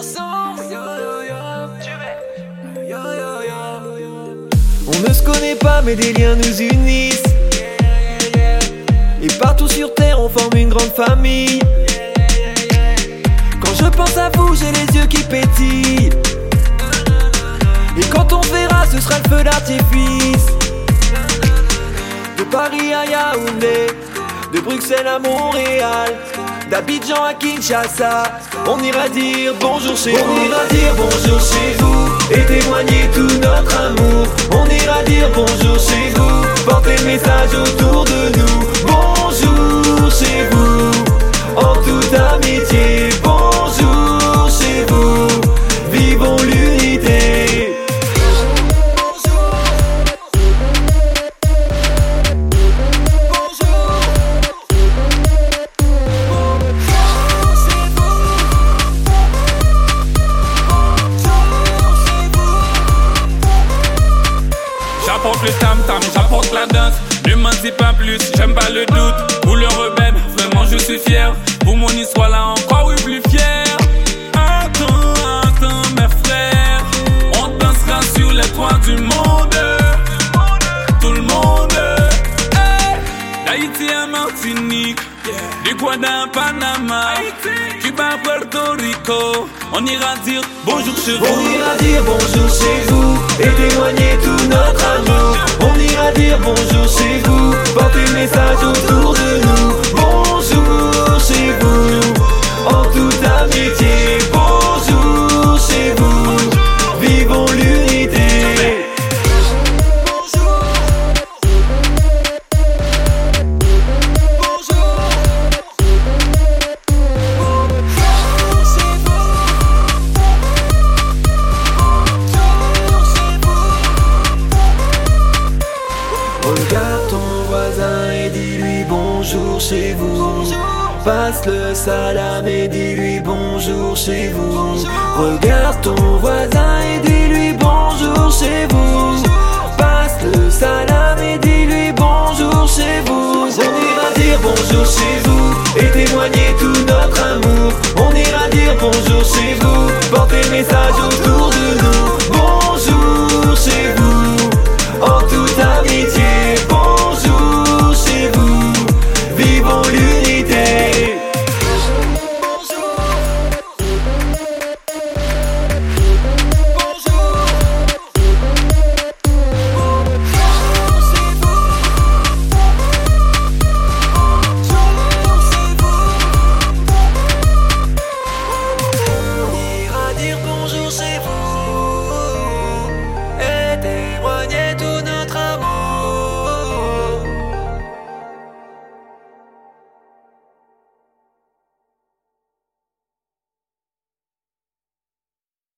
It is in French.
ensemble. On ne se connaît pas, mais des liens nous unissent. Et partout sur terre, on forme une grande famille. Quand je pense à vous, j'ai les yeux qui pétillent. Et quand on verra, ce sera le feu d'artifice. De Paris à Yaoundé, de Bruxelles à Montréal, d'Abidjan à Kinshasa, on ira dire bonjour chez vous. On ira dire bonjour chez vous et témoigner tout notre amour. On ira dire bonjour chez vous, porter le message autour de nous. J'apporte le tam tam, j'apporte la danse. Ne m'en dis pas plus, j'aime pas le doute. Pour le rebelle, vraiment je suis fier. Pour mon histoire là encore, oui, plus fier. Attends, attends, mes frères. On dansera sur les toits du monde. Tout le monde. Hey! D'Haïti à Martinique. D'Ecuador à Panama. Cuba, Puerto Rico. On ira dire bonjour chez vous. On ira dire bonjour chez vous et témoigner tout notre amour. On ira dire bonjour chez vous. Passe le salam et dis-lui bonjour chez vous. Regarde ton voisin et dis-lui bonjour chez vous. Passe le salam et dis-lui bonjour chez vous. On ira dire bonjour chez vous et témoigner tout notre amour. On ira dire bonjour chez vous, porter le message autour